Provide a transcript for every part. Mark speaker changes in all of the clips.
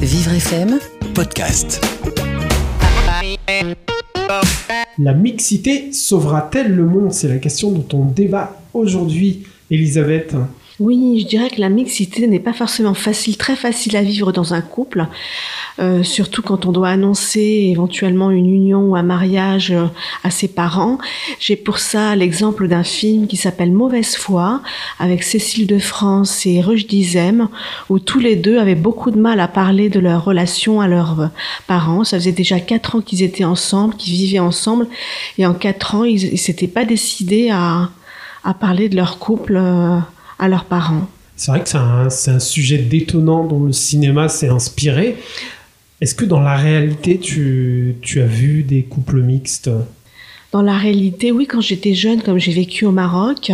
Speaker 1: Vivre FM,
Speaker 2: podcast.
Speaker 3: La mixité sauvera-t-elle le monde? C'est la question dont on débat aujourd'hui, Elisabeth.
Speaker 4: Oui, je dirais que la mixité n'est pas forcément facile, très facile à vivre dans un couple, euh, surtout quand on doit annoncer éventuellement une union ou un mariage euh, à ses parents. J'ai pour ça l'exemple d'un film qui s'appelle Mauvaise foi avec Cécile de France et Rush Dizem, où tous les deux avaient beaucoup de mal à parler de leur relation à leurs parents. Ça faisait déjà quatre ans qu'ils étaient ensemble, qu'ils vivaient ensemble, et en quatre ans, ils, ne s'étaient pas décidés à, parler de leur couple. Euh, à leurs parents.
Speaker 3: C'est vrai que c'est un, un, sujet détonnant dont le cinéma s'est inspiré. Est-ce que dans la réalité, tu, tu as vu des couples mixtes?
Speaker 4: Dans la réalité, oui, quand j'étais jeune, comme j'ai vécu au Maroc,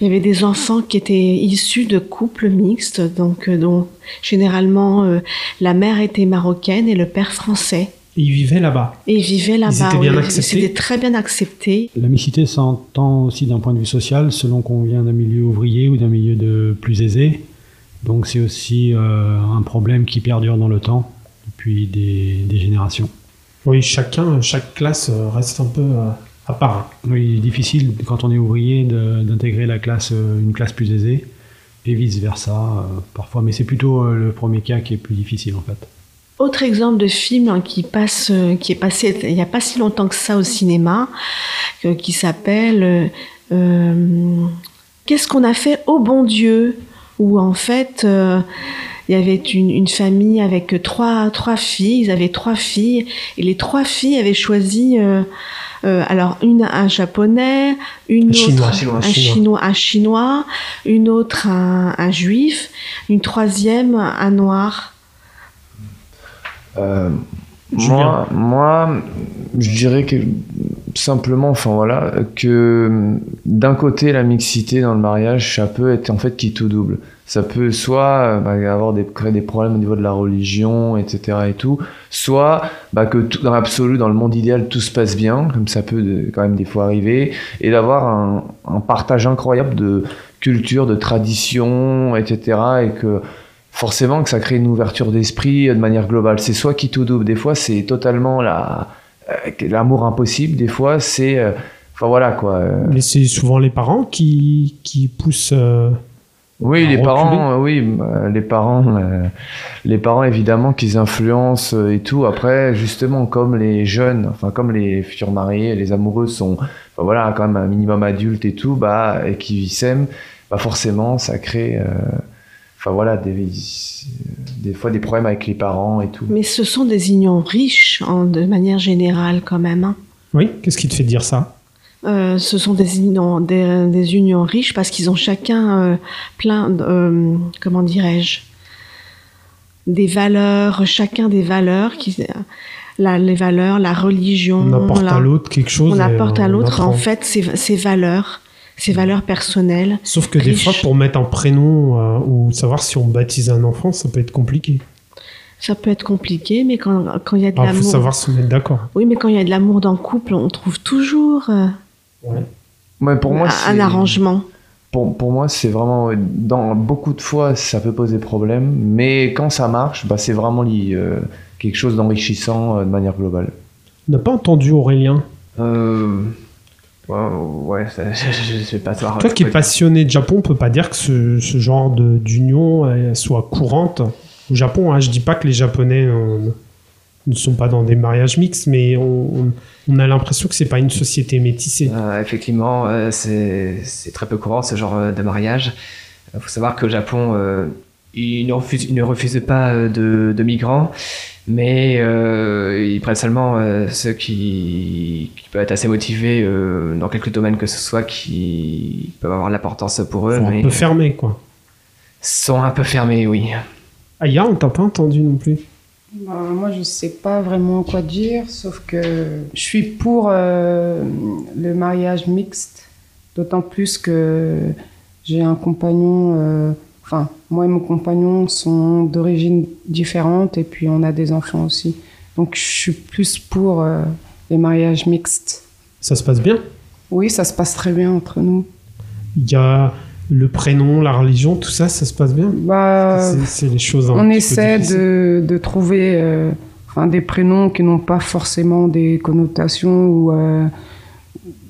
Speaker 4: il y avait des enfants qui étaient issus de couples mixtes, donc euh, dont généralement euh, la mère était marocaine et le père français.
Speaker 3: Et ils vivaient là-bas.
Speaker 4: Et ils vivaient là-bas.
Speaker 3: Ils
Speaker 4: oui. C'était très bien accepté.
Speaker 5: La mixité s'entend aussi d'un point de vue social, selon qu'on vient d'un milieu ouvrier ou d'un milieu de plus aisé. Donc c'est aussi euh, un problème qui perdure dans le temps, depuis des, des, générations.
Speaker 3: Oui, chacun, chaque classe reste un peu euh, à part.
Speaker 5: Oui, il est difficile quand on est ouvrier d'intégrer la classe, euh, une classe plus aisée, et vice versa parfois. Mais c'est plutôt le premier cas qui est plus difficile en fait.
Speaker 4: Autre exemple de film qui passe, qui est passé il n'y a pas si longtemps que ça au cinéma, euh, qui s'appelle euh, Qu'est-ce qu'on a fait au bon Dieu? Où en fait euh, il y avait une, une, famille avec trois, trois filles, ils avaient trois filles, et les trois filles avaient choisi euh, euh, alors une un japonais, une
Speaker 3: un
Speaker 4: autre
Speaker 3: chinois,
Speaker 4: un,
Speaker 3: chinois,
Speaker 4: chinois, un chinois, une autre un, un juif, une troisième un noir.
Speaker 6: Euh, moi, moi, je dirais que simplement, enfin voilà, que d'un côté la mixité dans le mariage, ça peut être en fait qui tout double. Ça peut soit bah, avoir des créer des problèmes au niveau de la religion, etc. et tout, soit bah, que tout, dans l'absolu, dans le monde idéal, tout se passe bien, comme ça peut de, quand même des fois arriver, et d'avoir un, un partage incroyable de culture, de tradition, etc. et que forcément que ça crée une ouverture d'esprit de manière globale. C'est soit qui tout double, des fois c'est totalement la l'amour impossible, des fois c'est enfin voilà quoi.
Speaker 3: Mais c'est souvent les parents qui qui poussent euh,
Speaker 6: oui, les parents, euh, oui, les parents, euh, les parents évidemment qu'ils influencent et tout. Après, justement, comme les jeunes, enfin comme les futurs mariés, les amoureux sont, enfin, voilà, quand même un minimum adulte et tout, bah, et qui s'aiment, bah forcément, ça crée enfin voilà, des, des fois des problèmes avec les parents et tout.
Speaker 4: Mais ce sont des unions riches en, de manière générale quand même. Hein.
Speaker 3: Oui, qu'est-ce qui te fait dire ça?
Speaker 4: Euh, ce sont des unions, des, des unions riches parce qu'ils ont chacun euh, plein, de, euh, comment dirais-je, des valeurs, chacun des valeurs qui, la, les valeurs, la religion.
Speaker 3: On apporte
Speaker 4: la,
Speaker 3: à l'autre quelque chose.
Speaker 4: On apporte à l'autre en fait ces, ces valeurs ses valeurs personnelles.
Speaker 3: Sauf que riches. des fois, pour mettre un prénom euh, ou savoir si on baptise un enfant, ça peut être compliqué.
Speaker 4: Ça peut être compliqué, mais quand il quand y a de
Speaker 3: Il
Speaker 4: l'amour.
Speaker 3: faut savoir se mettre d'accord.
Speaker 4: Oui, mais quand il y a de l'amour dans le couple, on trouve toujours euh,
Speaker 3: ouais.
Speaker 6: Ouais, pour moi,
Speaker 4: un, un arrangement.
Speaker 6: Pour, pour moi, c'est vraiment. Dans beaucoup de fois, ça peut poser problème, mais quand ça marche, bah, c'est vraiment li, euh, quelque chose d'enrichissant euh, de manière globale.
Speaker 3: On n'a pas entendu Aurélien
Speaker 6: euh... Ouais, ça, je, je sais pas.
Speaker 3: Toi qui es passionné de Japon, on peut pas dire que ce, ce genre d'union soit courante au Japon. Hein. Je dis pas que les Japonais euh, ne sont pas dans des mariages mixtes, mais on, on a l'impression que c'est pas une société métissée.
Speaker 7: Euh, effectivement, euh, c'est très peu courant ce genre de mariage. Il faut savoir qu'au Japon, euh, ils ne refusent, ils ne refusent pas de, de migrants mais euh, ils prennent seulement euh, ceux qui, qui, peuvent être assez motivés euh, dans quelques domaines que ce soit, qui peuvent avoir de l'importance pour eux.
Speaker 3: Ils sont
Speaker 7: mais
Speaker 3: un peu fermés, quoi.
Speaker 7: Sont un peu fermés, oui.
Speaker 3: Aya, on t'a pas entendu non plus?
Speaker 8: Bah, Moi, je sais pas vraiment quoi dire, sauf que je suis pour euh, le mariage mixte, d'autant plus que j'ai un compagnon euh, enfin, moi et mon compagnon sont d'origine différente et puis on a des enfants aussi. Donc je suis plus pour euh, les mariages mixtes.
Speaker 3: Ça se passe bien?
Speaker 8: Oui, ça se passe très bien entre nous.
Speaker 3: Il y a, le prénom, la religion, tout ça, ça se passe bien?
Speaker 8: Bah,
Speaker 3: C'est les choses.
Speaker 8: On essaie de, de, trouver euh, enfin, des prénoms qui n'ont pas forcément des connotations ou, euh,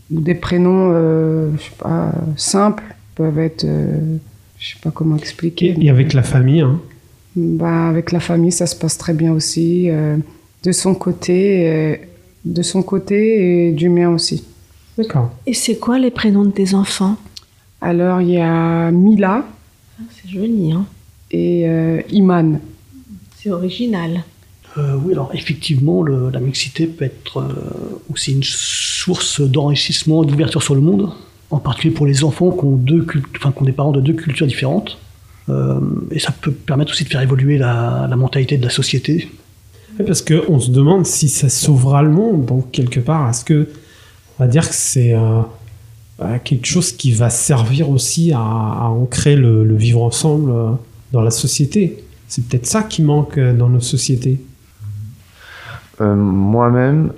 Speaker 8: des prénoms, je sais pas, simples peuvent être, je sais pas comment expliquer.
Speaker 3: Et, avec la famille, hein
Speaker 8: bah, avec la famille, ça se passe très bien aussi. de son côté, de son côté et du mien aussi.
Speaker 3: D'accord.
Speaker 4: Et c'est quoi les prénoms de tes enfants?
Speaker 8: Alors, il y a Mila.
Speaker 4: Ah, c'est joli, hein
Speaker 8: Et euh, Iman.
Speaker 4: C'est original.
Speaker 1: Euh, oui, alors effectivement, la mixité peut être euh, aussi une source d'enrichissement, d'ouverture sur le monde, en particulier pour les enfants qui ont, des parents de deux cultures différentes. et ça peut permettre aussi de faire évoluer la, mentalité de la société.
Speaker 3: parce qu'on se demande si ça sauvera le monde, donc quelque part, est-ce que on va dire que c'est quelque chose qui va servir aussi à, ancrer le, vivre ensemble euh, dans la société. C'est peut-être ça qui manque euh, dans nos sociétés.
Speaker 6: Euh, moi-même,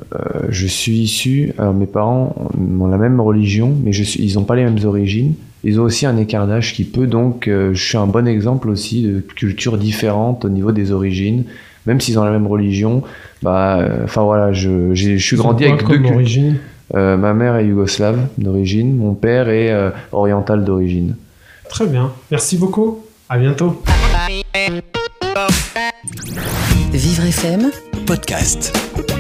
Speaker 6: je suis issu. Alors mes parents ont la même religion, mais je suis, ils n'ont pas les mêmes origines. Ils ont aussi un écart d'âge qui peut donc. je suis un bon exemple aussi de cultures différentes au niveau des origines, même s'ils ont la même religion. Bah, enfin voilà, je, je suis grandi avec deux
Speaker 3: origines.
Speaker 6: Euh, ma mère est yougoslave d'origine, mon père est euh, oriental d'origine.
Speaker 3: Très bien, merci beaucoup, à bientôt.
Speaker 2: Vivre FM, podcast.